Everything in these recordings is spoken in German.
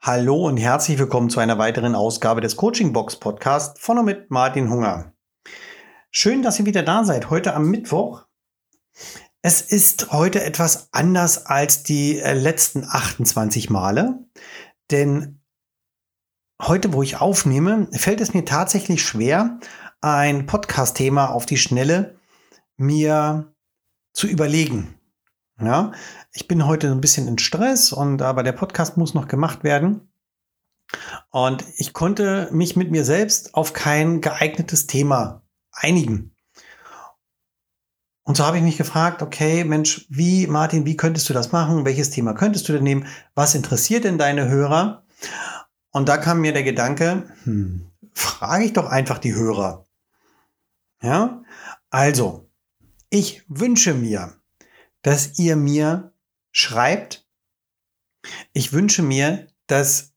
Hallo und herzlich willkommen zu einer weiteren Ausgabe des Coaching Box Podcast von und mit Martin Hunger. Schön, dass ihr wieder da seid, heute am Mittwoch. Es ist heute etwas anders als die äh, letzten 28 Male, denn heute, wo ich aufnehme, fällt es mir tatsächlich schwer, ein Podcast-Thema auf die Schnelle mir zu überlegen. Ja, ich bin heute ein bisschen in Stress und aber der Podcast muss noch gemacht werden. Und ich konnte mich mit mir selbst auf kein geeignetes Thema einigen. Und so habe ich mich gefragt, okay, Mensch, wie, Martin, wie könntest du das machen? Welches Thema könntest du denn nehmen? Was interessiert denn deine Hörer? Und da kam mir der Gedanke, hm, frage ich doch einfach die Hörer. Ja, also, ich wünsche mir, dass ihr mir schreibt. Ich wünsche mir, dass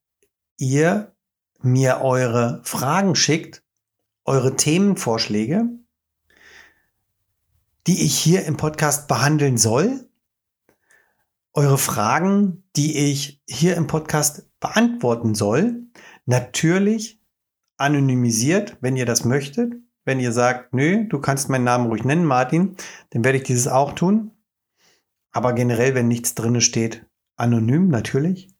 ihr mir eure Fragen schickt, eure Themenvorschläge, die ich hier im Podcast behandeln soll, eure Fragen, die ich hier im Podcast beantworten soll, natürlich anonymisiert, wenn ihr das möchtet. Wenn ihr sagt, nö, du kannst meinen Namen ruhig nennen, Martin, dann werde ich dieses auch tun. Aber generell, wenn nichts drinne steht, anonym natürlich.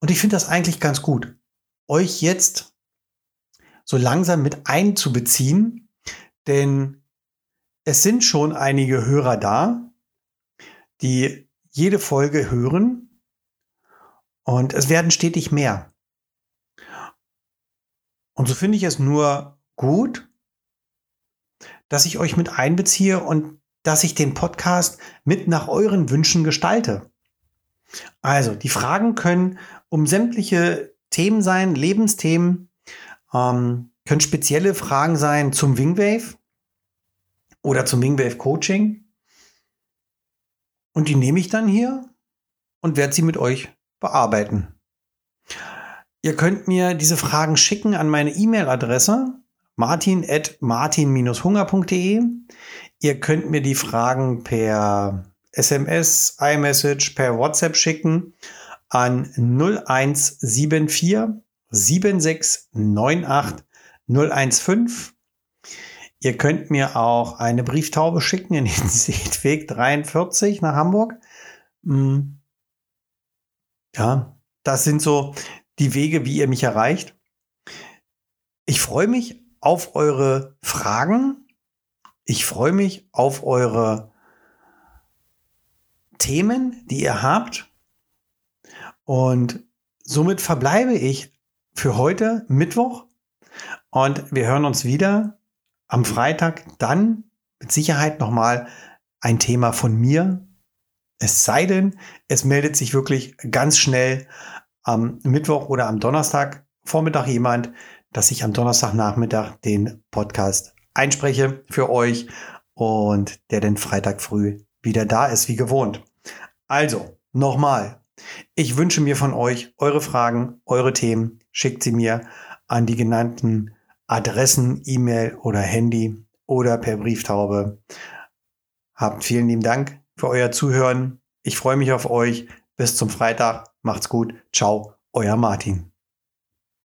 Und ich finde das eigentlich ganz gut, euch jetzt so langsam mit einzubeziehen, denn es sind schon einige Hörer da, die jede Folge hören und es werden stetig mehr. Und so finde ich es nur gut, dass ich euch mit einbeziehe und dass ich den Podcast mit nach euren Wünschen gestalte. Also, die Fragen können um sämtliche Themen sein, Lebensthemen, ähm, können spezielle Fragen sein zum Wingwave oder zum Wingwave Coaching. Und die nehme ich dann hier und werde sie mit euch bearbeiten. Ihr könnt mir diese Fragen schicken an meine E-Mail-Adresse martin.martin-hunger.de. Ihr könnt mir die Fragen per SMS, iMessage, per WhatsApp schicken an 0174 7698 015. Ihr könnt mir auch eine Brieftaube schicken in den Seedweg 43 nach Hamburg. Hm. Ja, das sind so die Wege, wie ihr mich erreicht. Ich freue mich auf eure Fragen. Ich freue mich auf eure Themen, die ihr habt. Und somit verbleibe ich für heute Mittwoch. Und wir hören uns wieder am Freitag. Dann mit Sicherheit nochmal ein Thema von mir. Es sei denn, es meldet sich wirklich ganz schnell am Mittwoch oder am Donnerstag Vormittag jemand, dass ich am Donnerstagnachmittag den Podcast einspreche für euch und der den Freitag früh wieder da ist, wie gewohnt. Also, nochmal. Ich wünsche mir von euch eure Fragen, eure Themen. Schickt sie mir an die genannten Adressen, E-Mail oder Handy oder per Brieftaube. Habt vielen lieben Dank für euer Zuhören. Ich freue mich auf euch. Bis zum Freitag. Macht's gut. Ciao, euer Martin.